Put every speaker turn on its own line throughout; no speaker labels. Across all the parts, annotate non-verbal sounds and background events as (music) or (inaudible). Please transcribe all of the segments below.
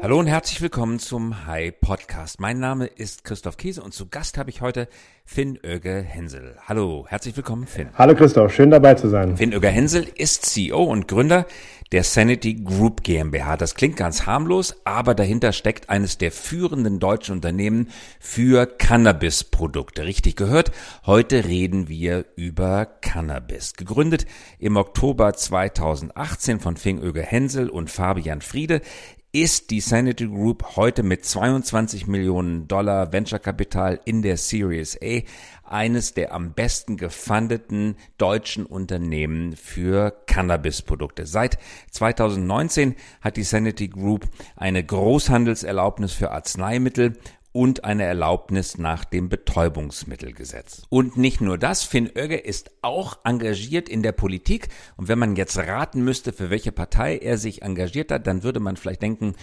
Hallo und herzlich willkommen zum Hi Podcast. Mein Name ist Christoph Käse und zu Gast habe ich heute Finn Öge Hensel. Hallo, herzlich willkommen, Finn.
Hallo Christoph, schön dabei zu sein.
Finn Öge Hensel ist CEO und Gründer der Sanity Group GmbH. Das klingt ganz harmlos, aber dahinter steckt eines der führenden deutschen Unternehmen für Cannabisprodukte. Richtig gehört, heute reden wir über Cannabis. Gegründet im Oktober 2018 von Finn Öge Hensel und Fabian Friede ist die Sanity Group heute mit 22 Millionen Dollar Venture-Kapital in der Series A eines der am besten gefundeten deutschen Unternehmen für Cannabisprodukte. Seit 2019 hat die Sanity Group eine Großhandelserlaubnis für Arzneimittel und eine Erlaubnis nach dem Betäubungsmittelgesetz. Und nicht nur das, Finn Oegge ist auch engagiert in der Politik. Und wenn man jetzt raten müsste, für welche Partei er sich engagiert hat, dann würde man vielleicht denken,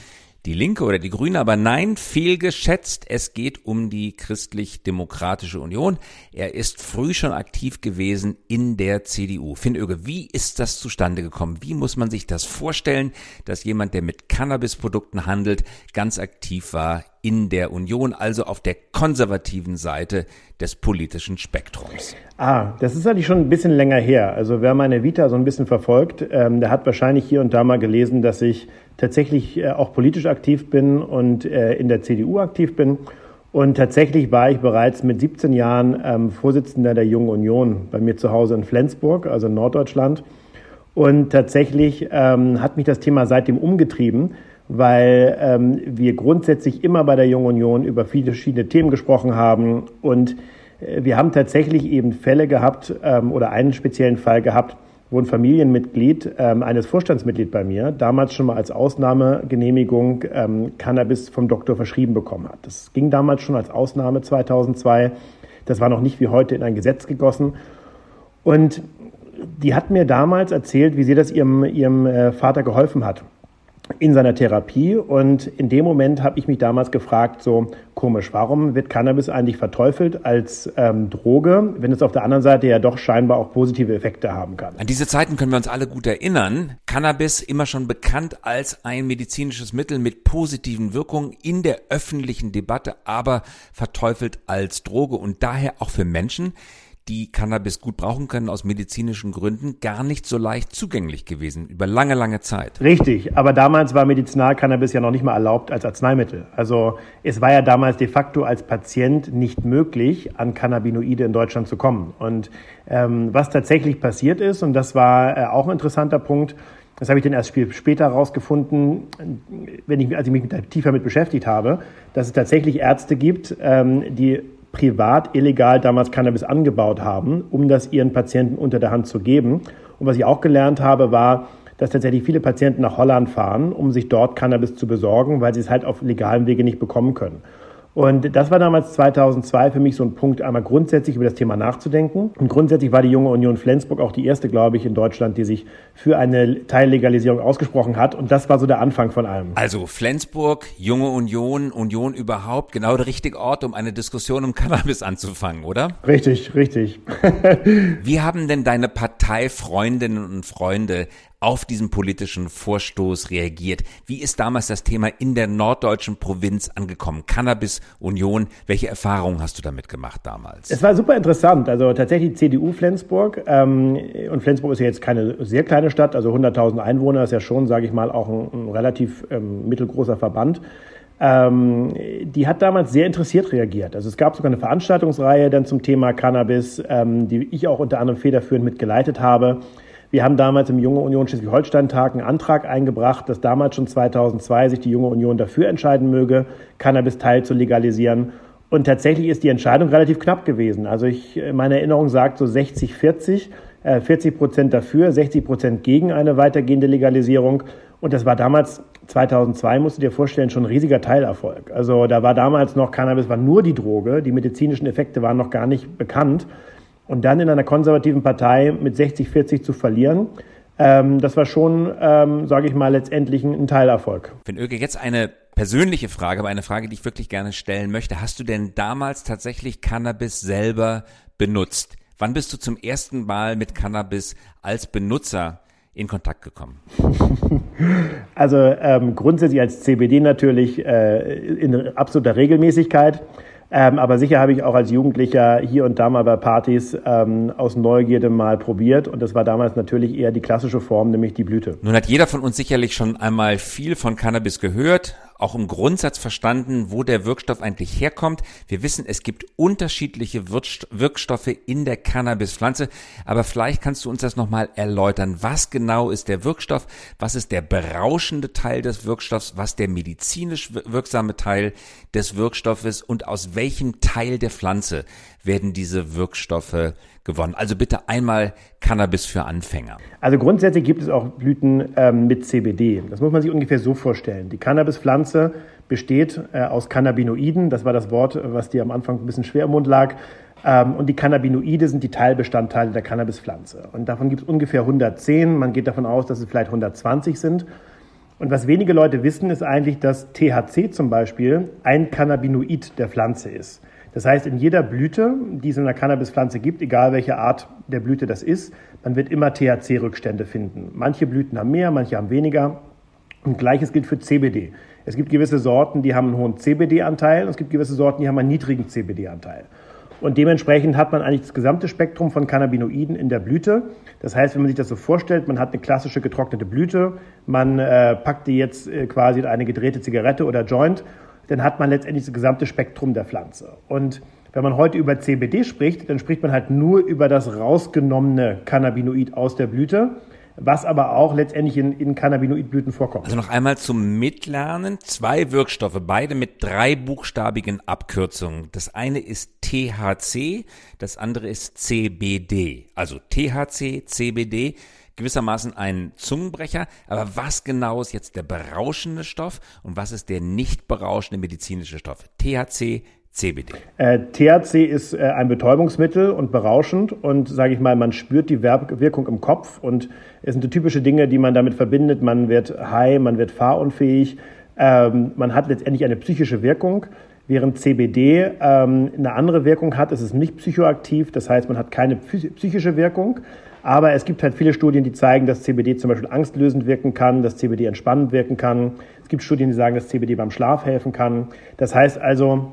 die Linke oder die Grüne, aber nein, fehlgeschätzt. Es geht um die christlich-demokratische Union. Er ist früh schon aktiv gewesen in der CDU. Finn Oege, wie ist das zustande gekommen? Wie muss man sich das vorstellen, dass jemand, der mit Cannabisprodukten handelt, ganz aktiv war in der Union, also auf der konservativen Seite des politischen Spektrums?
Ah, das ist eigentlich schon ein bisschen länger her. Also wer meine Vita so ein bisschen verfolgt, ähm, der hat wahrscheinlich hier und da mal gelesen, dass ich tatsächlich äh, auch politisch aktiv bin und äh, in der CDU aktiv bin. Und tatsächlich war ich bereits mit 17 Jahren ähm, Vorsitzender der Jungen Union bei mir zu Hause in Flensburg, also in Norddeutschland. Und tatsächlich ähm, hat mich das Thema seitdem umgetrieben, weil ähm, wir grundsätzlich immer bei der Jungen Union über viele verschiedene Themen gesprochen haben. Und äh, wir haben tatsächlich eben Fälle gehabt oder einen speziellen Fall gehabt, wo ein Familienmitglied ähm, eines Vorstandsmitglied bei mir damals schon mal als Ausnahmegenehmigung ähm, Cannabis vom Doktor verschrieben bekommen hat. Das ging damals schon als Ausnahme 2002. Das war noch nicht wie heute in ein Gesetz gegossen. Und die hat mir damals erzählt, wie sie das ihrem, ihrem äh, Vater geholfen hat in seiner Therapie. Und in dem Moment habe ich mich damals gefragt, so komisch, warum wird Cannabis eigentlich verteufelt als ähm, Droge, wenn es auf der anderen Seite ja doch scheinbar auch positive Effekte haben kann?
An diese Zeiten können wir uns alle gut erinnern. Cannabis immer schon bekannt als ein medizinisches Mittel mit positiven Wirkungen in der öffentlichen Debatte, aber verteufelt als Droge und daher auch für Menschen, die Cannabis gut brauchen können aus medizinischen Gründen, gar nicht so leicht zugänglich gewesen über lange, lange Zeit.
Richtig, aber damals war Medizinalcannabis ja noch nicht mal erlaubt als Arzneimittel. Also es war ja damals de facto als Patient nicht möglich, an Cannabinoide in Deutschland zu kommen. Und ähm, was tatsächlich passiert ist, und das war äh, auch ein interessanter Punkt, das habe ich dann erst später herausgefunden, wenn ich, als ich mich tiefer mit beschäftigt habe, dass es tatsächlich Ärzte gibt, ähm, die privat illegal damals Cannabis angebaut haben, um das ihren Patienten unter der Hand zu geben. Und was ich auch gelernt habe, war, dass tatsächlich viele Patienten nach Holland fahren, um sich dort Cannabis zu besorgen, weil sie es halt auf legalem Wege nicht bekommen können. Und das war damals 2002 für mich so ein Punkt, einmal grundsätzlich über das Thema nachzudenken. Und grundsätzlich war die Junge Union Flensburg auch die erste, glaube ich, in Deutschland, die sich für eine Teillegalisierung ausgesprochen hat. Und das war so der Anfang von allem.
Also Flensburg, Junge Union, Union überhaupt, genau der richtige Ort, um eine Diskussion um Cannabis anzufangen, oder?
Richtig, richtig. (laughs)
Wie haben denn deine Parteifreundinnen und Freunde auf diesen politischen Vorstoß reagiert? Wie ist damals das Thema in der norddeutschen Provinz angekommen? Cannabis Union, welche Erfahrungen hast du damit gemacht damals?
Es war super interessant. Also tatsächlich CDU Flensburg. Ähm, und Flensburg ist ja jetzt keine sehr kleine Stadt, also 100.000 Einwohner ist ja schon, sage ich mal, auch ein, ein relativ ähm, mittelgroßer Verband. Ähm, die hat damals sehr interessiert reagiert. Also es gab sogar eine Veranstaltungsreihe dann zum Thema Cannabis, ähm, die ich auch unter anderem federführend mitgeleitet habe. Wir haben damals im Junge Union Schleswig-Holstein-Tag einen Antrag eingebracht, dass damals schon 2002 sich die Junge Union dafür entscheiden möge, Cannabis-Teil zu legalisieren. Und tatsächlich ist die Entscheidung relativ knapp gewesen. Also ich, meine Erinnerung sagt so 60-40, 40 äh, Prozent dafür, 60 Prozent gegen eine weitergehende Legalisierung. Und das war damals 2002, musst du dir vorstellen, schon ein riesiger Teilerfolg. Also da war damals noch Cannabis, war nur die Droge, die medizinischen Effekte waren noch gar nicht bekannt und dann in einer konservativen Partei mit 60, 40 zu verlieren, ähm, das war schon, ähm, sage ich mal, letztendlich ein Teilerfolg.
Wenn Öge jetzt eine persönliche Frage, aber eine Frage, die ich wirklich gerne stellen möchte. Hast du denn damals tatsächlich Cannabis selber benutzt? Wann bist du zum ersten Mal mit Cannabis als Benutzer in Kontakt gekommen? (laughs)
Also ähm, grundsätzlich als CBD natürlich äh, in absoluter Regelmäßigkeit. Ähm, aber sicher habe ich auch als Jugendlicher hier und da mal bei Partys ähm, aus Neugierde mal probiert. Und das war damals natürlich eher die klassische Form, nämlich die Blüte.
Nun hat jeder von uns sicherlich schon einmal viel von Cannabis gehört, auch im Grundsatz verstanden, wo der Wirkstoff eigentlich herkommt. Wir wissen, es gibt unterschiedliche Wirkstoffe in der Cannabispflanze, aber vielleicht kannst du uns das nochmal erläutern. Was genau ist der Wirkstoff? Was ist der berauschende Teil des Wirkstoffs? Was der medizinisch wirksame Teil des Wirkstoffes? Und aus welchem Teil der Pflanze werden diese Wirkstoffe gewonnen? Also bitte einmal Cannabis für Anfänger.
Also grundsätzlich gibt es auch Blüten ähm, mit CBD. Das muss man sich ungefähr so vorstellen. Die Cannabispflanze besteht äh, aus Cannabinoiden. Das war das Wort, was dir am Anfang ein bisschen schwer im Mund lag. Ähm, und die Cannabinoide sind die Teilbestandteile der Cannabispflanze. Und davon gibt es ungefähr 110. Man geht davon aus, dass es vielleicht 120 sind. Und was wenige Leute wissen, ist eigentlich, dass THC zum Beispiel ein Cannabinoid der Pflanze ist. Das heißt, in jeder Blüte, die es in einer Cannabispflanze gibt, egal welche Art der Blüte das ist, man wird immer THC-Rückstände finden. Manche Blüten haben mehr, manche haben weniger. Und gleiches gilt für CBD. Es gibt gewisse Sorten, die haben einen hohen CBD-Anteil und es gibt gewisse Sorten, die haben einen niedrigen CBD-Anteil. Und dementsprechend hat man eigentlich das gesamte Spektrum von Cannabinoiden in der Blüte. Das heißt, wenn man sich das so vorstellt, man hat eine klassische getrocknete Blüte, man äh, packt die jetzt äh, quasi in eine gedrehte Zigarette oder Joint dann hat man letztendlich das gesamte Spektrum der Pflanze. Und wenn man heute über CBD spricht, dann spricht man halt nur über das rausgenommene Cannabinoid aus der Blüte, was aber auch letztendlich in, in Cannabinoidblüten vorkommt.
Also noch einmal zum Mitlernen. Zwei Wirkstoffe, beide mit drei buchstabigen Abkürzungen. Das eine ist THC, das andere ist CBD. Also THC, CBD gewissermaßen ein Zungenbrecher. Aber was genau ist jetzt der berauschende Stoff und was ist der nicht berauschende medizinische Stoff? THC, CBD.
Äh, THC ist äh, ein Betäubungsmittel und berauschend und sage ich mal, man spürt die Wirkung im Kopf und es sind die typische Dinge, die man damit verbindet. Man wird high, man wird fahrunfähig, ähm, man hat letztendlich eine psychische Wirkung. Während CBD ähm, eine andere Wirkung hat, es ist nicht psychoaktiv, das heißt, man hat keine psychische Wirkung, aber es gibt halt viele Studien, die zeigen, dass CBD zum Beispiel angstlösend wirken kann, dass CBD entspannend wirken kann. Es gibt Studien, die sagen, dass CBD beim Schlaf helfen kann. Das heißt also,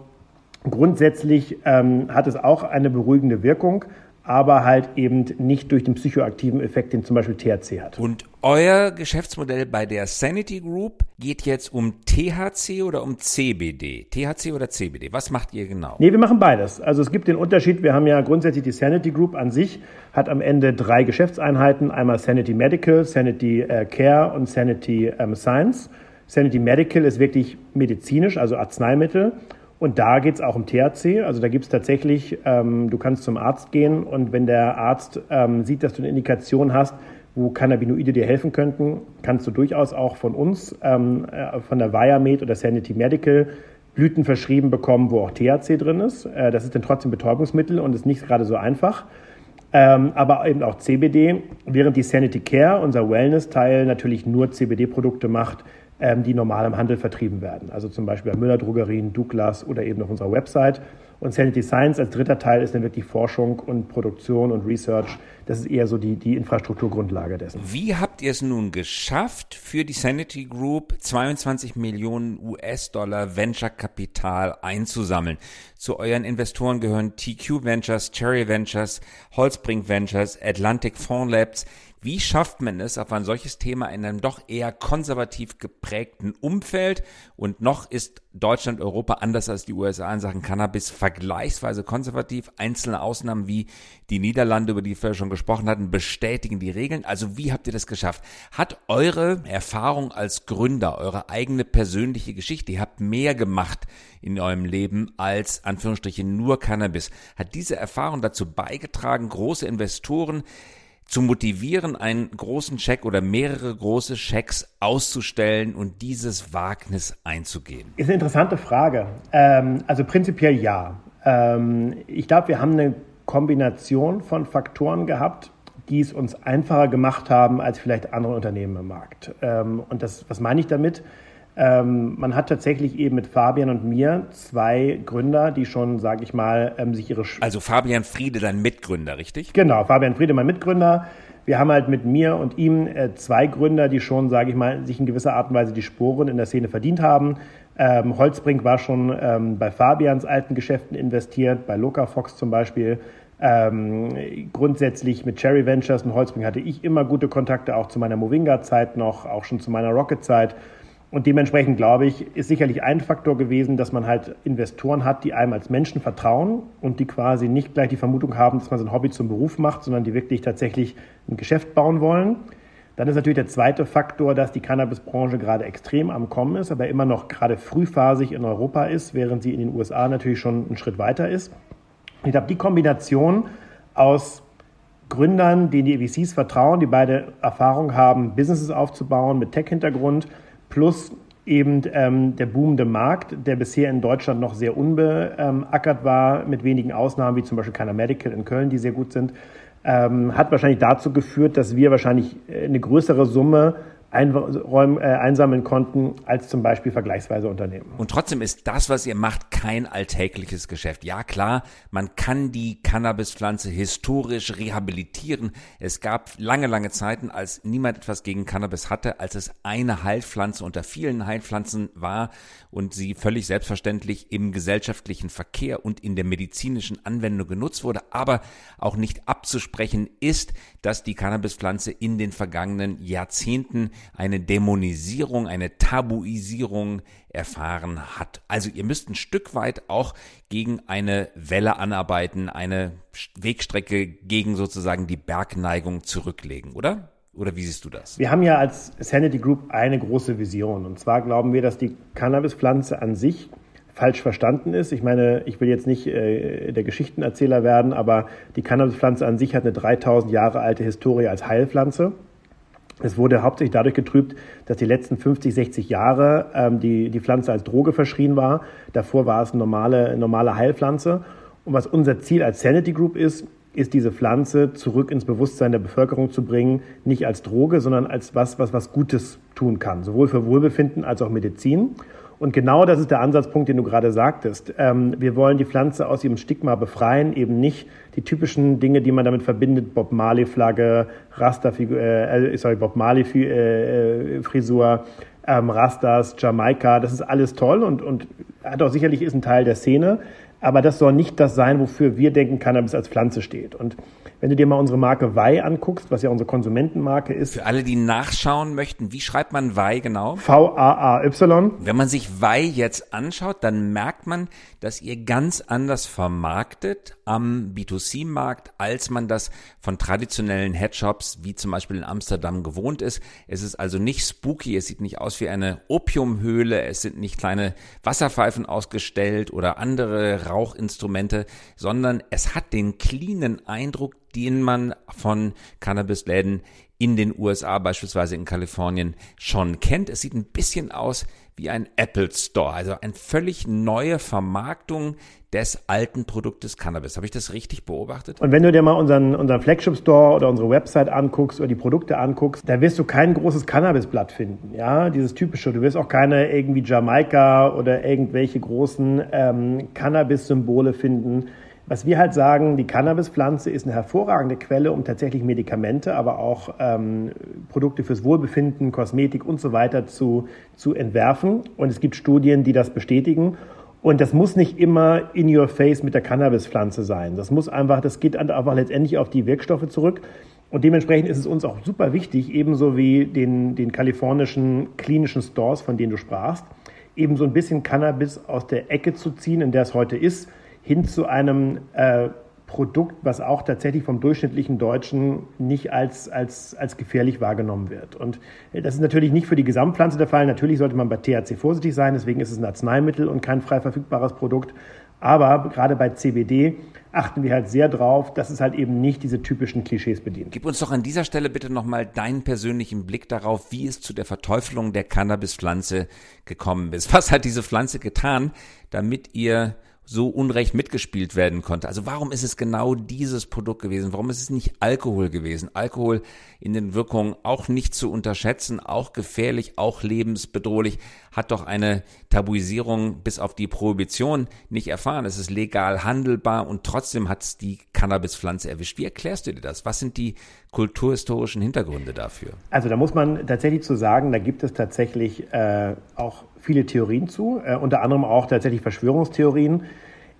grundsätzlich ähm, hat es auch eine beruhigende Wirkung, aber halt eben nicht durch den psychoaktiven Effekt, den zum Beispiel THC hat.
Und euer Geschäftsmodell bei der Sanity Group geht jetzt um THC oder um CBD? THC oder CBD? Was macht ihr genau?
Nee, wir machen beides. Also es gibt den Unterschied, wir haben ja grundsätzlich die Sanity Group an sich, hat am Ende drei Geschäftseinheiten, einmal Sanity Medical, Sanity äh, Care und Sanity ähm, Science. Sanity Medical ist wirklich medizinisch, also Arzneimittel. Und da geht es auch um THC. Also da gibt es tatsächlich, ähm, du kannst zum Arzt gehen und wenn der Arzt ähm, sieht, dass du eine Indikation hast, wo Cannabinoide dir helfen könnten, kannst du durchaus auch von uns, ähm, äh, von der Viamed oder Sanity Medical, Blüten verschrieben bekommen, wo auch THC drin ist. Äh, das ist dann trotzdem Betäubungsmittel und ist nicht gerade so einfach. Ähm, aber eben auch CBD, während die Sanity Care, unser Wellness-Teil, natürlich nur CBD-Produkte macht, ähm, die normal im Handel vertrieben werden. Also zum Beispiel bei Müller Drogerien, Douglas oder eben auf unserer Website. Und Sanity Science als dritter Teil ist dann wirklich Forschung und Produktion und Research. Das ist eher so die, die Infrastrukturgrundlage dessen.
Wie habt ihr es nun geschafft, für die Sanity Group 22 Millionen US-Dollar Venture-Kapital einzusammeln? Zu euren Investoren gehören TQ Ventures, Cherry Ventures, Holzbrink Ventures, Atlantic Fond Labs. Wie schafft man es auf ein solches Thema in einem doch eher konservativ geprägten Umfeld? Und noch ist Deutschland, Europa anders als die USA in Sachen Cannabis vergleichsweise konservativ. Einzelne Ausnahmen wie die Niederlande, über die wir schon gesprochen hatten, bestätigen die Regeln. Also wie habt ihr das geschafft? Hat eure Erfahrung als Gründer, eure eigene persönliche Geschichte, ihr habt mehr gemacht in eurem Leben als Anführungsstrichen nur Cannabis. Hat diese Erfahrung dazu beigetragen, große Investoren zu motivieren, einen großen Scheck oder mehrere große Schecks auszustellen und dieses Wagnis einzugehen?
Ist eine interessante Frage. Ähm, also prinzipiell ja. Ähm, ich glaube, wir haben eine Kombination von Faktoren gehabt, die es uns einfacher gemacht haben als vielleicht andere Unternehmen im Markt. Ähm, und das, was meine ich damit? Ähm, man hat tatsächlich eben mit Fabian und mir zwei Gründer, die schon, sage ich mal, ähm, sich ihre...
Also Fabian Friede, dein Mitgründer, richtig?
Genau, Fabian Friede, mein Mitgründer. wir haben halt mit mir und ihm äh, zwei Gründer, die schon, sage ich mal, sich in gewisser Art und Weise die Sporen in der Szene verdient haben. Ähm, Holzbrink war schon ähm, bei Fabians alten Geschäften investiert, bei Loca Fox zum Beispiel. Ähm, grundsätzlich mit Cherry Ventures und Holzbrink hatte ich immer gute Kontakte, auch zu meiner Movinga-Zeit noch, auch schon zu meiner Rocket-Zeit. Und dementsprechend glaube ich, ist sicherlich ein Faktor gewesen, dass man halt Investoren hat, die einem als Menschen vertrauen und die quasi nicht gleich die Vermutung haben, dass man sein Hobby zum Beruf macht, sondern die wirklich tatsächlich ein Geschäft bauen wollen. Dann ist natürlich der zweite Faktor, dass die Cannabisbranche gerade extrem am Kommen ist, aber immer noch gerade frühphasig in Europa ist, während sie in den USA natürlich schon einen Schritt weiter ist. Ich glaube, die Kombination aus Gründern, denen die VCs vertrauen, die beide Erfahrung haben, Businesses aufzubauen mit Tech-Hintergrund, plus eben ähm, der boomende Markt, der bisher in Deutschland noch sehr unbeackert war, mit wenigen Ausnahmen, wie zum Beispiel Keiner Medical in Köln, die sehr gut sind, ähm, hat wahrscheinlich dazu geführt, dass wir wahrscheinlich äh, eine größere Summe einräumen, äh, einsammeln konnten als zum Beispiel vergleichsweise Unternehmen.
Und trotzdem ist das, was ihr macht, kein alltägliches Geschäft. Ja klar, man kann die Cannabispflanze historisch rehabilitieren. Es gab lange, lange Zeiten, als niemand etwas gegen Cannabis hatte, als es eine Heilpflanze unter vielen Heilpflanzen war und sie völlig selbstverständlich im gesellschaftlichen Verkehr und in der medizinischen Anwendung genutzt wurde. Aber auch nicht abzusprechen ist, dass die Cannabispflanze in den vergangenen Jahrzehnten eine Dämonisierung, eine Tabuisierung erfahren hat. Also ihr müsst ein Stück weit auch gegen eine Welle anarbeiten, eine Wegstrecke gegen sozusagen die Bergneigung zurücklegen, oder? Oder wie siehst du das?
Wir haben ja als Sanity Group eine große Vision. Und zwar glauben wir, dass die Cannabispflanze an sich falsch verstanden ist. Ich meine, ich will jetzt nicht äh, der Geschichtenerzähler werden, aber die Cannabispflanze an sich hat eine 3000 Jahre alte Historie als Heilpflanze. Es wurde hauptsächlich dadurch getrübt, dass die letzten 50, 60 Jahre ähm, die, die Pflanze als Droge verschrien war. Davor war es eine normale, normale Heilpflanze. Und was unser Ziel als Sanity Group ist, ist diese Pflanze zurück ins Bewusstsein der Bevölkerung zu bringen, nicht als Droge, sondern als was, was was Gutes tun kann, sowohl für Wohlbefinden als auch Medizin. Und genau das ist der Ansatzpunkt, den du gerade sagtest. Ähm, wir wollen die Pflanze aus ihrem Stigma befreien, eben nicht die typischen Dinge, die man damit verbindet, Bob Marley Flagge, Rasta, äh, äh, sorry, Bob Marley äh, Frisur, ähm, Rastas, Jamaika, das ist alles toll und, und hat auch sicherlich ist ein Teil der Szene. Aber das soll nicht das sein, wofür wir denken, Cannabis als Pflanze steht. Und wenn du dir mal unsere Marke Wei anguckst, was ja unsere Konsumentenmarke ist.
Für alle, die nachschauen möchten, wie schreibt man Wei genau?
V-A-A-Y.
Wenn man sich Wei jetzt anschaut, dann merkt man, dass ihr ganz anders vermarktet am B2C-Markt, als man das von traditionellen Headshops wie zum Beispiel in Amsterdam gewohnt ist. Es ist also nicht spooky, es sieht nicht aus wie eine Opiumhöhle, es sind nicht kleine Wasserpfeifen ausgestellt oder andere Rauchinstrumente, sondern es hat den cleanen Eindruck, den man von Cannabisläden in den USA, beispielsweise in Kalifornien, schon kennt. Es sieht ein bisschen aus wie ein Apple Store, also eine völlig neue Vermarktung des alten Produktes Cannabis. Habe ich das richtig beobachtet?
Und wenn du dir mal unseren, unseren Flagship Store oder unsere Website anguckst oder die Produkte anguckst, da wirst du kein großes Cannabisblatt finden. Ja, dieses typische. Du wirst auch keine irgendwie Jamaika oder irgendwelche großen ähm, Cannabis-Symbole finden. Was wir halt sagen, die Cannabispflanze ist eine hervorragende Quelle, um tatsächlich Medikamente, aber auch ähm, Produkte fürs Wohlbefinden, Kosmetik und so weiter zu, zu entwerfen. Und es gibt Studien, die das bestätigen. Und das muss nicht immer in your face mit der Cannabispflanze sein. Das muss einfach, das geht einfach letztendlich auf die Wirkstoffe zurück. Und dementsprechend ist es uns auch super wichtig, ebenso wie den, den kalifornischen klinischen Stores, von denen du sprachst, eben so ein bisschen Cannabis aus der Ecke zu ziehen, in der es heute ist hin zu einem äh, Produkt, was auch tatsächlich vom durchschnittlichen Deutschen nicht als, als, als gefährlich wahrgenommen wird. Und äh, das ist natürlich nicht für die Gesamtpflanze der Fall. Natürlich sollte man bei THC vorsichtig sein, deswegen ist es ein Arzneimittel und kein frei verfügbares Produkt. Aber gerade bei CBD achten wir halt sehr drauf, dass es halt eben nicht diese typischen Klischees bedient.
Gib uns doch an dieser Stelle bitte nochmal deinen persönlichen Blick darauf, wie es zu der Verteufelung der Cannabispflanze gekommen ist. Was hat diese Pflanze getan, damit ihr so unrecht mitgespielt werden konnte. Also warum ist es genau dieses Produkt gewesen? Warum ist es nicht Alkohol gewesen? Alkohol in den Wirkungen auch nicht zu unterschätzen, auch gefährlich, auch lebensbedrohlich, hat doch eine Tabuisierung bis auf die Prohibition nicht erfahren. Es ist legal handelbar und trotzdem hat es die Cannabispflanze erwischt. Wie erklärst du dir das? Was sind die kulturhistorischen Hintergründe dafür?
Also da muss man tatsächlich zu sagen, da gibt es tatsächlich äh, auch viele Theorien zu, äh, unter anderem auch tatsächlich Verschwörungstheorien.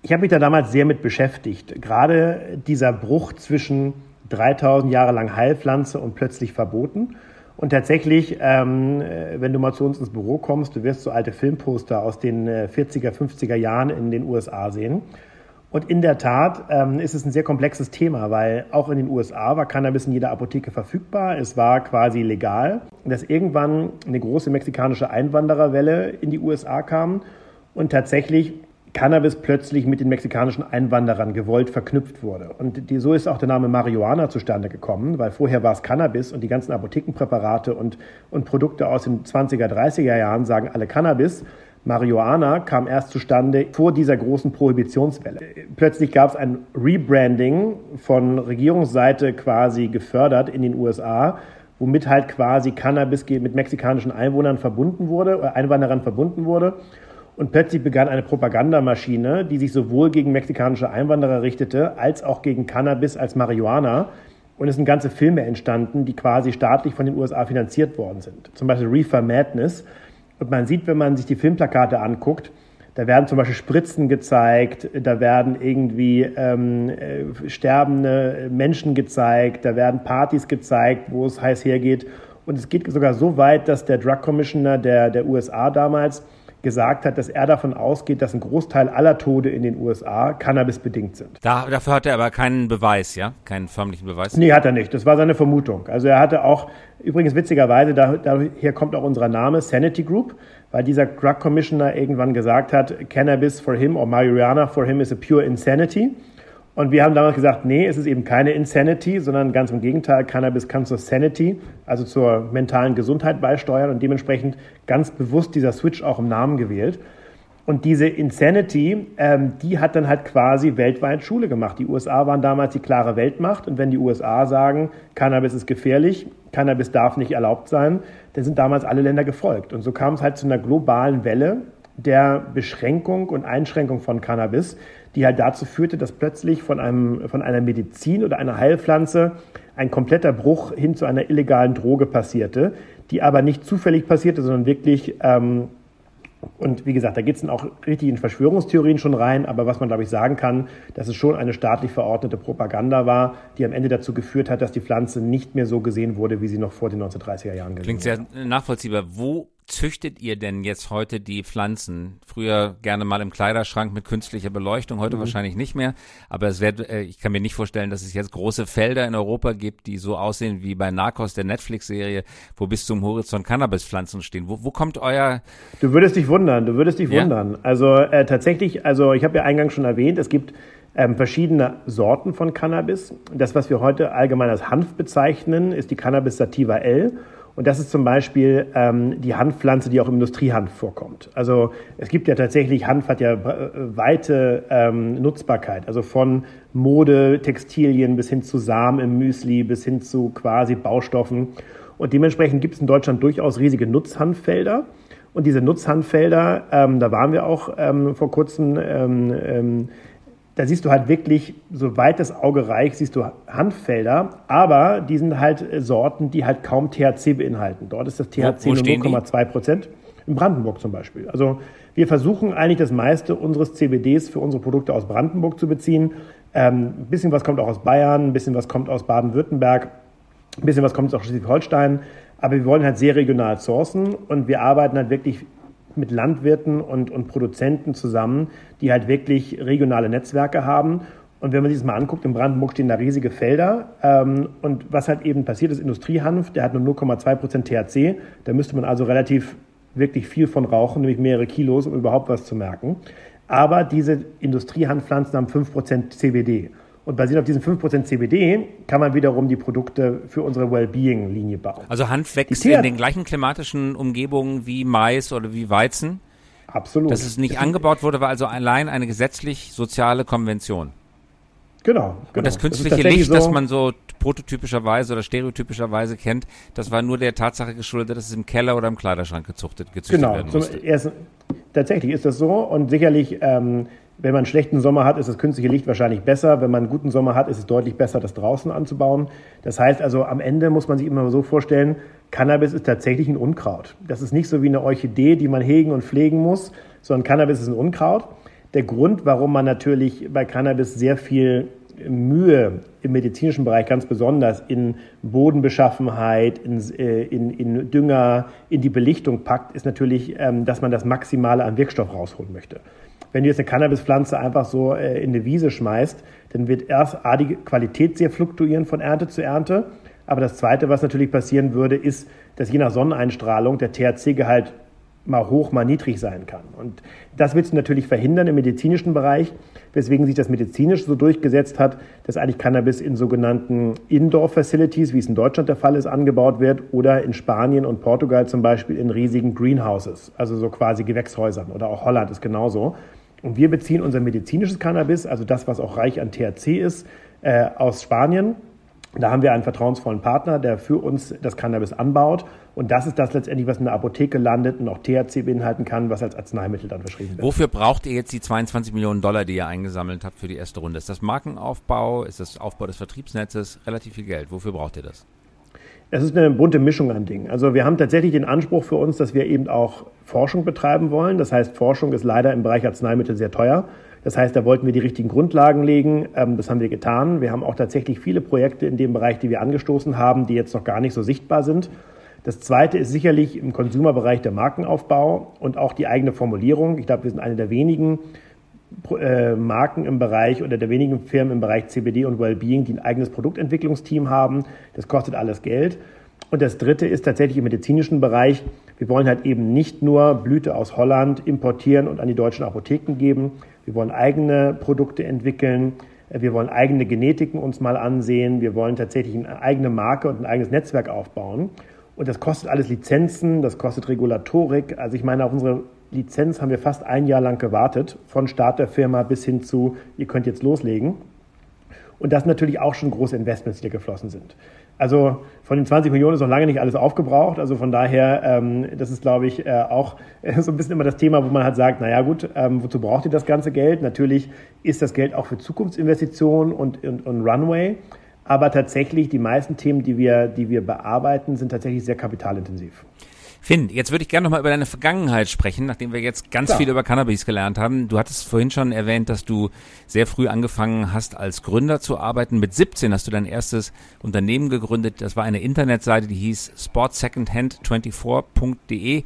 Ich habe mich da damals sehr mit beschäftigt. Gerade dieser Bruch zwischen 3000 Jahre lang Heilpflanze und plötzlich verboten. Und tatsächlich, ähm, äh, wenn du mal zu uns ins Büro kommst, du wirst so alte Filmposter aus den 40er, äh, 50er Jahren in den USA sehen. Und in der Tat ähm, ist es ein sehr komplexes Thema, weil auch in den USA war Cannabis in jeder Apotheke verfügbar. Es war quasi legal. Dass irgendwann eine große mexikanische Einwandererwelle in die USA kam und tatsächlich Cannabis plötzlich mit den mexikanischen Einwanderern gewollt verknüpft wurde. Und die, so ist auch der Name Marihuana zustande gekommen, weil vorher war es Cannabis und die ganzen Apothekenpräparate und, und Produkte aus den 20er, 30er Jahren sagen alle Cannabis. Marihuana kam erst zustande vor dieser großen Prohibitionswelle. Plötzlich gab es ein Rebranding von Regierungsseite quasi gefördert in den USA, womit halt quasi Cannabis mit mexikanischen Einwohnern verbunden wurde, oder Einwanderern verbunden wurde. Und plötzlich begann eine Propagandamaschine, die sich sowohl gegen mexikanische Einwanderer richtete, als auch gegen Cannabis als Marihuana. Und es sind ganze Filme entstanden, die quasi staatlich von den USA finanziert worden sind. Zum Beispiel Reefer Madness, und man sieht, wenn man sich die Filmplakate anguckt, da werden zum Beispiel Spritzen gezeigt, da werden irgendwie ähm, äh, sterbende Menschen gezeigt, da werden Partys gezeigt, wo es heiß hergeht. Und es geht sogar so weit, dass der Drug Commissioner der, der USA damals gesagt hat, dass er davon ausgeht, dass ein Großteil aller Tode in den USA Cannabis-bedingt sind.
Da, dafür hat er aber keinen Beweis, ja? Keinen förmlichen Beweis?
Nee, hat er nicht. Das war seine Vermutung. Also er hatte auch, übrigens witzigerweise, daher kommt auch unser Name, Sanity Group, weil dieser Drug Commissioner irgendwann gesagt hat, Cannabis for him or Marijuana for him is a pure insanity. Und wir haben damals gesagt, nee, es ist eben keine Insanity, sondern ganz im Gegenteil, Cannabis kann zur Sanity, also zur mentalen Gesundheit beisteuern und dementsprechend ganz bewusst dieser Switch auch im Namen gewählt. Und diese Insanity, ähm, die hat dann halt quasi weltweit Schule gemacht. Die USA waren damals die klare Weltmacht und wenn die USA sagen, Cannabis ist gefährlich, Cannabis darf nicht erlaubt sein, dann sind damals alle Länder gefolgt. Und so kam es halt zu einer globalen Welle der Beschränkung und Einschränkung von Cannabis, die halt dazu führte, dass plötzlich von, einem, von einer Medizin oder einer Heilpflanze ein kompletter Bruch hin zu einer illegalen Droge passierte, die aber nicht zufällig passierte, sondern wirklich, ähm, und wie gesagt, da geht es dann auch richtig in Verschwörungstheorien schon rein, aber was man, glaube ich, sagen kann, dass es schon eine staatlich verordnete Propaganda war, die am Ende dazu geführt hat, dass die Pflanze nicht mehr so gesehen wurde, wie sie noch vor den 1930er Jahren
gesehen Klingt sehr nachvollziehbar. Wo züchtet ihr denn jetzt heute die Pflanzen? Früher gerne mal im Kleiderschrank mit künstlicher Beleuchtung, heute mhm. wahrscheinlich nicht mehr. Aber es wird, äh, ich kann mir nicht vorstellen, dass es jetzt große Felder in Europa gibt, die so aussehen wie bei Narcos, der Netflix-Serie, wo bis zum Horizont Cannabispflanzen stehen. Wo, wo kommt euer?
Du würdest dich wundern, du würdest dich ja? wundern. Also äh, tatsächlich, also ich habe ja eingangs schon erwähnt, es gibt ähm, verschiedene Sorten von Cannabis. Das, was wir heute allgemein als Hanf bezeichnen, ist die Cannabis sativa L. Und das ist zum Beispiel ähm, die Hanfpflanze, die auch im Industriehanf vorkommt. Also es gibt ja tatsächlich, Hanf hat ja äh, weite ähm, Nutzbarkeit, also von Mode, Textilien bis hin zu Samen im Müsli, bis hin zu quasi Baustoffen. Und dementsprechend gibt es in Deutschland durchaus riesige Nutzhanffelder. Und diese Nutzhanffelder, ähm, da waren wir auch ähm, vor kurzem, ähm, ähm, da siehst du halt wirklich, soweit das Auge reicht, siehst du Hanffelder, aber die sind halt äh, Sorten, die halt kaum THC beinhalten. Dort ist das THC nur 0,2 Prozent. In Brandenburg zum Beispiel. Also wir versuchen eigentlich das meiste unseres CBDs für unsere Produkte aus Brandenburg zu beziehen. Ähm, ein bisschen was kommt auch aus Bayern, ein bisschen was kommt aus Baden-Württemberg, ein bisschen was kommt aus Schleswig-Holstein. Aber wir wollen halt sehr regional sourcen und wir arbeiten halt wirklich mit Landwirten und, und Produzenten zusammen, die halt wirklich regionale Netzwerke haben. Und wenn man sich das mal anguckt, in Brandenburg stehen da riesige Felder. Ähm, und was halt eben passiert ist, Industriehanf, der hat nur 0,2 Prozent THC. Da müsste man also relativ wirklich viel von rauchen, nämlich mehrere Kilos, um überhaupt was zu merken. Aber diese Industriehanfpflanzen haben 5 Prozent CBD. Und basierend auf diesen 5% CBD kann man wiederum die Produkte für unsere Wellbeing-Linie bauen.
Also Hanf wächst in den gleichen klimatischen Umgebungen wie Mais oder wie Weizen?
Absolut.
Dass es nicht angebaut wurde, war also allein eine gesetzlich-soziale Konvention.
Genau,
genau. Und das künstliche das Licht, so das man so prototypischerweise oder stereotypischerweise kennt, das war nur der Tatsache geschuldet, dass es im Keller oder im Kleiderschrank gezuchtet, gezüchtet
genau,
werden musste.
Genau, tatsächlich ist das so und sicherlich ähm, Wenn man einen schlechten Sommer hat, ist das künstliche Licht wahrscheinlich besser. Wenn man einen guten Sommer hat, ist es deutlich besser, das draußen anzubauen. Das heißt also, am Ende muss man sich immer so vorstellen, Cannabis ist tatsächlich ein Unkraut. Das ist nicht so wie eine Orchidee, die man hegen und pflegen muss, sondern Cannabis ist ein Unkraut. Der Grund, warum man natürlich bei Cannabis sehr viel Mühe im medizinischen Bereich ganz besonders in Bodenbeschaffenheit, in, äh, in, in Dünger, in die Belichtung packt, ist natürlich, ähm, dass man das Maximale an Wirkstoff rausholen möchte. Wenn du jetzt eine Cannabispflanze einfach so äh, in eine Wiese schmeißt, dann wird erst A, die Qualität sehr fluktuieren von Ernte zu Ernte. Aber das Zweite, was natürlich passieren würde, ist, dass je nach Sonneneinstrahlung der THC-Gehalt mal hoch, mal niedrig sein kann. Und das willst du natürlich verhindern im medizinischen Bereich, weswegen sich das medizinisch so durchgesetzt hat, dass eigentlich Cannabis in sogenannten Indoor-Facilities, wie es in Deutschland der Fall ist, angebaut wird oder in Spanien und Portugal zum Beispiel in riesigen Greenhouses, also so quasi Gewächshäusern oder auch Holland ist genauso. Und wir beziehen unser medizinisches Cannabis, also das, was auch reich an THC ist, äh, aus Spanien da haben wir einen vertrauensvollen Partner, der für uns das Cannabis anbaut. Und das ist das letztendlich, was in der Apotheke landet und auch THC beinhalten kann, was als Arzneimittel dann verschrieben wird.
Wofür braucht ihr jetzt die 22 Millionen Dollar, die ihr eingesammelt habt für die erste Runde? Ist das Markenaufbau? Ist das Aufbau des Vertriebsnetzes? Relativ viel Geld. Wofür braucht ihr das?
Es ist eine bunte Mischung an Dingen. Also wir haben tatsächlich den Anspruch für uns, dass wir eben auch Forschung betreiben wollen. Das heißt, Forschung ist leider im Bereich Arzneimittel sehr teuer. Das heißt, da wollten wir die richtigen Grundlagen legen. Ähm, das haben wir getan. Wir haben auch tatsächlich viele Projekte in dem Bereich, die wir angestoßen haben, die jetzt noch gar nicht so sichtbar sind. Das zweite ist sicherlich im Consumer-Bereich der Markenaufbau und auch die eigene Formulierung. Ich glaube, wir sind eine der wenigen äh, Marken im Bereich oder der wenigen Firmen im Bereich CBD und Wellbeing, die ein eigenes Produktentwicklungsteam haben. Das kostet alles Geld. Und das dritte ist tatsächlich im medizinischen Bereich. Wir wollen halt eben nicht nur Blüte aus Holland importieren und an die deutschen Apotheken geben, wir wollen eigene Produkte entwickeln. Wir wollen eigene Genetiken uns mal ansehen. Wir wollen tatsächlich eine eigene Marke und ein eigenes Netzwerk aufbauen. Und das kostet alles Lizenzen, das kostet Regulatorik. Also ich meine, auf unsere Lizenz haben wir fast ein Jahr lang gewartet, von Start der Firma bis hin zu, ihr könnt jetzt loslegen. Und das sind natürlich auch schon große Investments, die geflossen sind. Also von den 20 Millionen ist noch lange nicht alles aufgebraucht. Also von daher, ähm, das ist, glaube ich, äh, auch äh, so ein bisschen immer das Thema, wo man halt sagt, naja gut, ähm, wozu braucht ihr das ganze Geld? Natürlich ist das Geld auch für Zukunftsinvestitionen und, und, und Runway. Aber tatsächlich, die meisten Themen, die wir, die wir bearbeiten, sind tatsächlich sehr kapitalintensiv.
Finn, jetzt würde ich gerne nochmal über deine Vergangenheit sprechen, nachdem wir jetzt ganz ja. viel über Cannabis gelernt haben. Du hattest vorhin schon erwähnt, dass du sehr früh angefangen hast, als Gründer zu arbeiten. Mit 17 hast du dein erstes Unternehmen gegründet. Das war eine Internetseite, die hieß sportsecondhand24.de.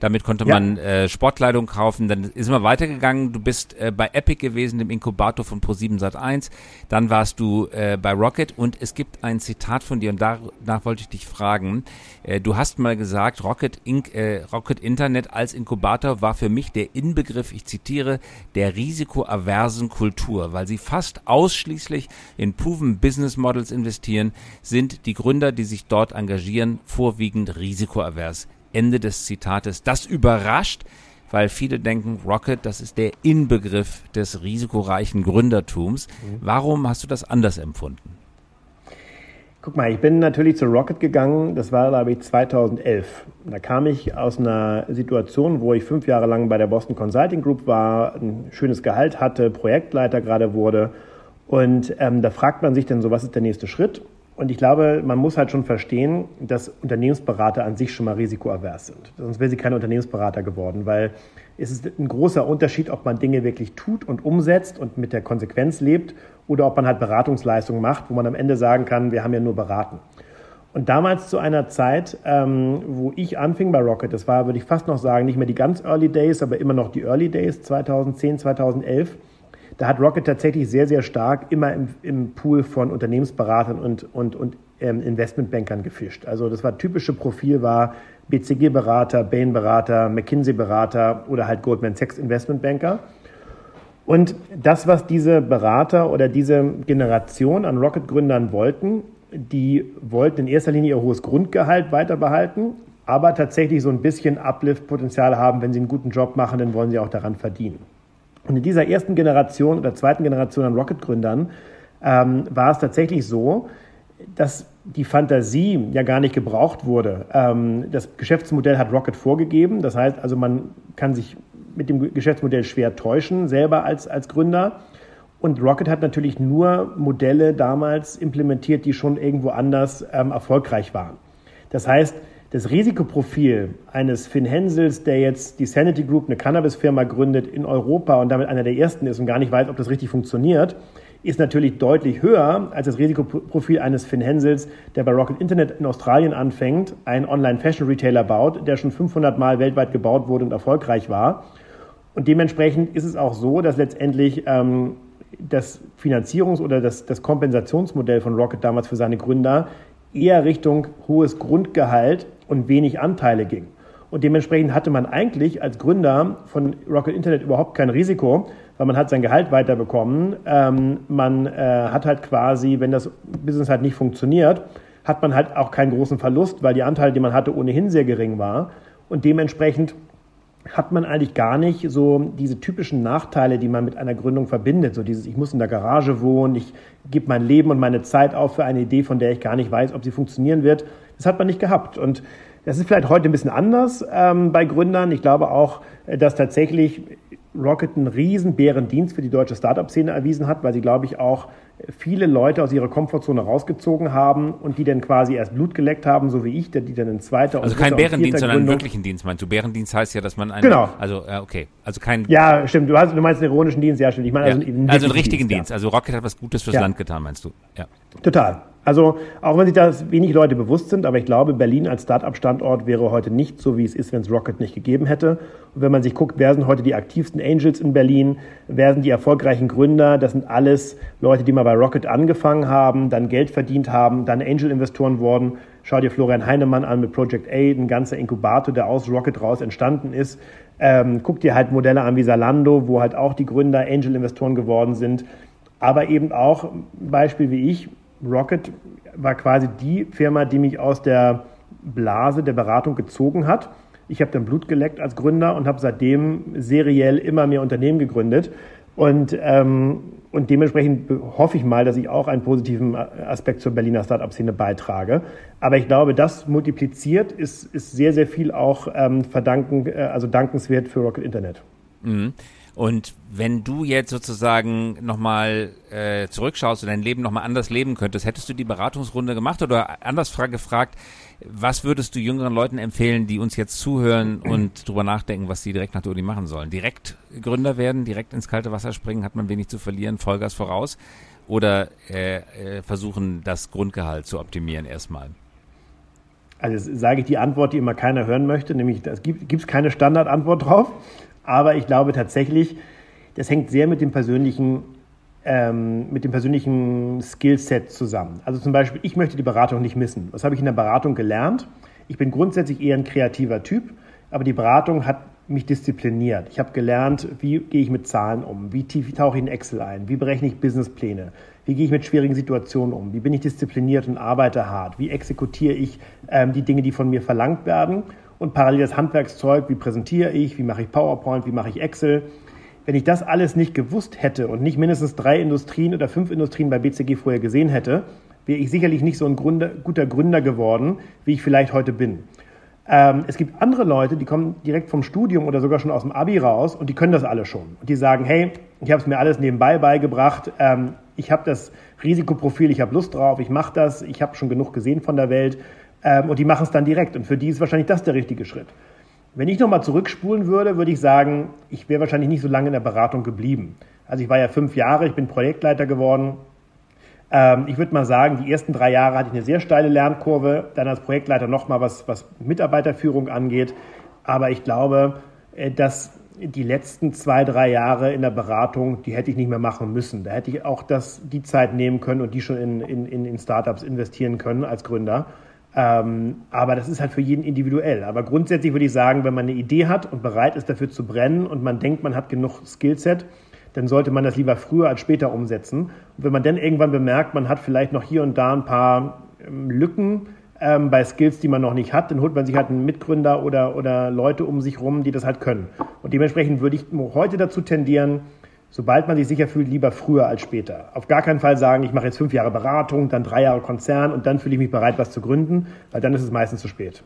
Damit konnte ja. man äh, Sportkleidung kaufen. Dann ist man weitergegangen. Du bist äh, bei Epic gewesen, dem Inkubator von Pro7 Sat1. Dann warst du äh, bei Rocket und es gibt ein Zitat von dir und danach wollte ich dich fragen. Äh, du hast mal gesagt, Rocket, Inc., äh, Rocket Internet als Inkubator war für mich der Inbegriff, ich zitiere, der risikoaversen Kultur, weil sie fast ausschließlich in proven Business Models investieren, sind die Gründer, die sich dort engagieren, vorwiegend risikoavers. Ende des Zitates. Das überrascht, weil viele denken, Rocket, das ist der Inbegriff des risikoreichen Gründertums. Mhm. Warum hast du das anders empfunden?
Guck mal, ich bin natürlich zu Rocket gegangen, das war, glaube ich, 2011. Da kam ich aus einer Situation, wo ich fünf Jahre lang bei der Boston Consulting Group war, ein schönes Gehalt hatte, Projektleiter gerade wurde. Und ähm, da fragt man sich dann so, was ist der nächste Schritt? Und ich glaube, man muss halt schon verstehen, dass Unternehmensberater an sich schon mal risikoavers sind. Sonst wäre sie keine Unternehmensberater geworden, weil es ist ein großer Unterschied, ob man Dinge wirklich tut und umsetzt und mit der Konsequenz lebt oder ob man halt Beratungsleistungen macht, wo man am Ende sagen kann, wir haben ja nur beraten. Und damals zu einer Zeit, ähm, wo ich anfing bei Rocket, das war, würde ich fast noch sagen, nicht mehr die ganz Early Days, aber immer noch die Early Days, 2010, 2011, da hat Rocket tatsächlich sehr, sehr stark immer im, im Pool von Unternehmensberatern und, und, und ähm, Investmentbankern gefischt. Also das war typische Profil war BCG-Berater, Bain-Berater, McKinsey-Berater oder halt Goldman Sachs Investmentbanker. Und das, was diese Berater oder diese Generation an Rocket-Gründern wollten, die wollten in erster Linie ihr hohes Grundgehalt weiter behalten, aber tatsächlich so ein bisschen Uplift-Potenzial haben, wenn sie einen guten Job machen, dann wollen sie auch daran verdienen. Und in dieser ersten Generation oder zweiten Generation an Rocket-Gründern ähm, war es tatsächlich so, dass die Fantasie ja gar nicht gebraucht wurde. Ähm, das Geschäftsmodell hat Rocket vorgegeben. Das heißt also, man kann sich mit dem Geschäftsmodell schwer täuschen, selber als, als Gründer. Und Rocket hat natürlich nur Modelle damals implementiert, die schon irgendwo anders ähm, erfolgreich waren. Das heißt, das Risikoprofil eines Finn Hensels, der jetzt die Sanity Group, eine Cannabis-Firma gründet in Europa und damit einer der ersten ist und gar nicht weiß, ob das richtig funktioniert, ist natürlich deutlich höher als das Risikoprofil eines Finn Hensels, der bei Rocket Internet in Australien anfängt, einen Online-Fashion-Retailer baut, der schon 500 Mal weltweit gebaut wurde und erfolgreich war. Und dementsprechend ist es auch so, dass letztendlich ähm, das Finanzierungs- oder das, das Kompensationsmodell von Rocket damals für seine Gründer eher Richtung hohes Grundgehalt und wenig Anteile ging. Und dementsprechend hatte man eigentlich als Gründer von Rocket Internet überhaupt kein Risiko, weil man hat sein Gehalt weiterbekommen. Ähm, man äh, hat halt quasi, wenn das Business halt nicht funktioniert, hat man halt auch keinen großen Verlust, weil die Anteile, die man hatte, ohnehin sehr gering war. Und dementsprechend hat man eigentlich gar nicht so diese typischen Nachteile, die man mit einer Gründung verbindet. So dieses, ich muss in der Garage wohnen, ich gebe mein Leben und meine Zeit auf für eine Idee, von der ich gar nicht weiß, ob sie funktionieren wird. Das hat man nicht gehabt. Und das ist vielleicht heute ein bisschen anders ähm, bei Gründern. Ich glaube auch, äh, dass tatsächlich Rocket einen riesen Bärendienst für die deutsche Startup-Szene erwiesen hat, weil sie, glaube ich, auch viele Leute aus ihrer Komfortzone rausgezogen haben und die dann quasi erst Blut geleckt haben, so wie ich, die dann in zweiter
Also kein Bärendienst, sondern einen wirklichen Dienst meinst du? Bärendienst heißt ja, dass man einen,
genau.
also okay, also kein
Ja, stimmt, du, hast, du meinst einen ironischen Dienst, ja stimmt. Ich meine
ja. also, einen, also einen richtigen Dienst, Dienst. Ja. also Rocket hat was Gutes fürs ja. Land getan, meinst du?
Ja. Total. Also auch wenn sich das wenig Leute bewusst sind, aber ich glaube, Berlin als Start-up-Standort wäre heute nicht so, wie es ist, wenn es Rocket nicht gegeben hätte. Und wenn man sich guckt, wer sind heute die aktivsten Angels in Berlin, wer sind die erfolgreichen Gründer, das sind alles Leute, die mal bei Rocket angefangen haben, dann Geld verdient haben, dann Angel-Investoren wurden. Schau dir Florian Heinemann an mit Project A, ein ganzer Inkubator, der aus Rocket raus entstanden ist. Ähm, guck dir halt Modelle an wie Salando, wo halt auch die Gründer Angel-Investoren geworden sind. Aber eben auch ein Beispiel wie ich, Rocket war quasi die Firma, die mich aus der Blase der Beratung gezogen hat. Ich habe dann Blut geleckt als Gründer und habe seitdem seriell immer mehr Unternehmen gegründet. Und, ähm, und dementsprechend hoffe ich mal, dass ich auch einen positiven Aspekt zur Berliner Startup-Szene beitrage. Aber ich glaube, das multipliziert ist, ist sehr, sehr viel auch ähm, verdanken, äh, also dankenswert für Rocket Internet.
Mhm. Und wenn du jetzt sozusagen nochmal äh, zurückschaust und dein Leben nochmal anders leben könntest, hättest du die Beratungsrunde gemacht oder anders gefragt, was würdest du jüngeren Leuten empfehlen, die uns jetzt zuhören und drüber nachdenken, was sie direkt nach der Uni machen sollen? Direkt Gründer werden, direkt ins kalte Wasser springen, hat man wenig zu verlieren, Vollgas voraus oder äh, äh, versuchen, das Grundgehalt zu optimieren erstmal?
Also sage ich die Antwort, die immer keiner hören möchte, nämlich es gibt es keine Standardantwort drauf. Aber ich glaube tatsächlich, das hängt sehr mit dem persönlichen, ähm, mit dem persönlichen Skillset zusammen. Also zum Beispiel, ich möchte die Beratung nicht missen. Was habe ich in der Beratung gelernt? Ich bin grundsätzlich eher ein kreativer Typ, aber die Beratung hat mich diszipliniert. Ich habe gelernt, wie gehe ich mit Zahlen um, wie tief tauche ich in Excel ein, wie berechne ich Businesspläne, wie gehe ich mit schwierigen Situationen um, wie bin ich diszipliniert und arbeite hart, wie exekutiere ich ähm, die Dinge, die von mir verlangt werden und parallel das Handwerkszeug, wie präsentiere ich, wie mache ich PowerPoint, wie mache ich Excel. Wenn ich das alles nicht gewusst hätte und nicht mindestens drei Industrien oder fünf Industrien bei BCG vorher gesehen hätte, wäre ich sicherlich nicht so ein Gründer, guter Gründer geworden, wie ich vielleicht heute bin. Ähm, es gibt andere Leute, die kommen direkt vom Studium oder sogar schon aus dem Abi raus und die können das alle schon. Und die sagen, hey, ich habe es mir alles nebenbei beigebracht, ähm, ich habe das Risikoprofil, ich habe Lust drauf, ich mache das, ich habe schon genug gesehen von der Welt ähm, und die machen es dann direkt. Und für die ist wahrscheinlich das der richtige Schritt. Wenn ich nochmal zurückspulen würde, würde ich sagen, ich wäre wahrscheinlich nicht so lange in der Beratung geblieben. Also ich war ja fünf Jahre, ich bin Projektleiter geworden. Ähm, ich würde mal sagen, die ersten drei Jahre hatte ich eine sehr steile Lernkurve, dann als Projektleiter nochmal was, was Mitarbeiterführung angeht. Aber ich glaube, äh, dass die letzten zwei, drei Jahre in der Beratung, die hätte ich nicht mehr machen müssen. Da hätte ich auch das, die Zeit nehmen können und die schon in, in, in Startups investieren können als Gründer. Ähm, aber das ist halt für jeden individuell. Aber grundsätzlich würde ich sagen, wenn man eine Idee hat und bereit ist, dafür zu brennen und man denkt, man hat genug Skillset, dann sollte man das lieber früher als später umsetzen. Und wenn man dann irgendwann bemerkt, man hat vielleicht noch hier und da ein paar ähm, Lücken ähm, bei Skills, die man noch nicht hat, dann holt man sich halt einen Mitgründer oder, oder Leute um sich rum, die das halt können. Und dementsprechend würde ich heute dazu tendieren, sobald man sich sicher fühlt, lieber früher als später. Auf gar keinen Fall sagen, ich mache jetzt fünf Jahre Beratung, dann drei Jahre Konzern und dann fühle ich mich bereit, was zu gründen, weil dann ist es meistens zu spät.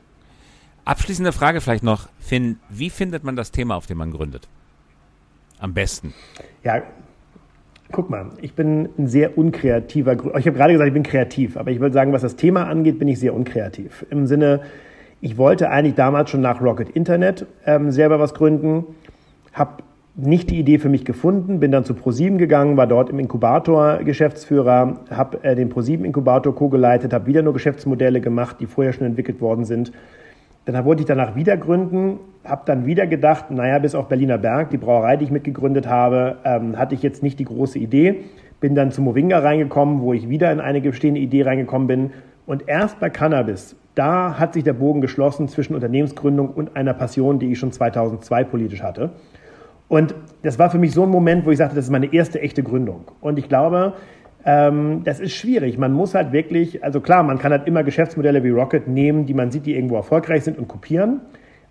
Abschließende Frage vielleicht noch, Finn, wie findet man das Thema, auf dem man gründet? am besten?
Ja, guck mal, ich bin ein sehr unkreativer, ich habe gerade gesagt, ich bin kreativ, aber ich würde sagen, was das Thema angeht, bin ich sehr unkreativ. Im Sinne, ich wollte eigentlich damals schon nach Rocket Internet ähm, selber was gründen, habe nicht die Idee für mich gefunden, bin dann zu ProSieben gegangen, war dort im Inkubator Geschäftsführer, habe äh, den ProSieben Inkubator co-geleitet, habe wieder nur Geschäftsmodelle gemacht, die vorher schon entwickelt worden sind. Dann wollte ich danach wieder gründen, habe dann wieder gedacht, naja, bis auf Berliner Berg, die Brauerei, die ich mitgegründet habe, ähm, hatte ich jetzt nicht die große Idee. Bin dann zu Movinga reingekommen, wo ich wieder in eine bestehende Idee reingekommen bin. Und erst bei Cannabis, da hat sich der Bogen geschlossen zwischen Unternehmensgründung und einer Passion, die ich schon 2002 politisch hatte. Und das war für mich so ein Moment, wo ich sagte, das ist meine erste echte Gründung. Und ich glaube, ähm, das ist schwierig. Man muss halt wirklich, also klar, man kann halt immer Geschäftsmodelle wie Rocket nehmen, die man sieht, die irgendwo erfolgreich sind und kopieren.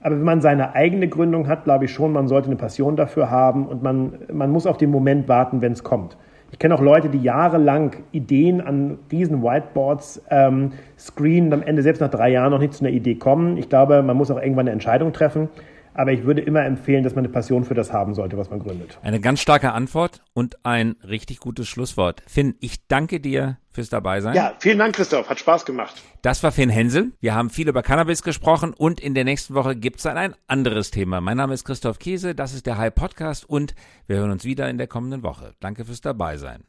Aber wenn man seine eigene Gründung hat, glaube ich schon, man sollte eine Passion dafür haben und man, man muss auf den Moment warten, wenn es kommt. Ich kenne auch Leute, die jahrelang Ideen an riesen Whiteboards ähm, screenen und am Ende selbst nach drei Jahren noch nicht zu einer Idee kommen. Ich glaube, man muss auch irgendwann eine Entscheidung treffen. Aber ich würde immer empfehlen, dass man eine Passion für das haben sollte, was man gründet.
Eine ganz starke Antwort und ein richtig gutes Schlusswort. Finn, ich danke dir fürs Dabeisein.
Ja, vielen Dank, Christoph. Hat Spaß gemacht.
Das war Finn Hensel. Wir haben viel über Cannabis gesprochen und in der nächsten Woche gibt es dann ein anderes Thema. Mein Name ist Christoph Kiese, das ist der High Podcast und wir hören uns wieder in der kommenden Woche. Danke fürs Dabeisein.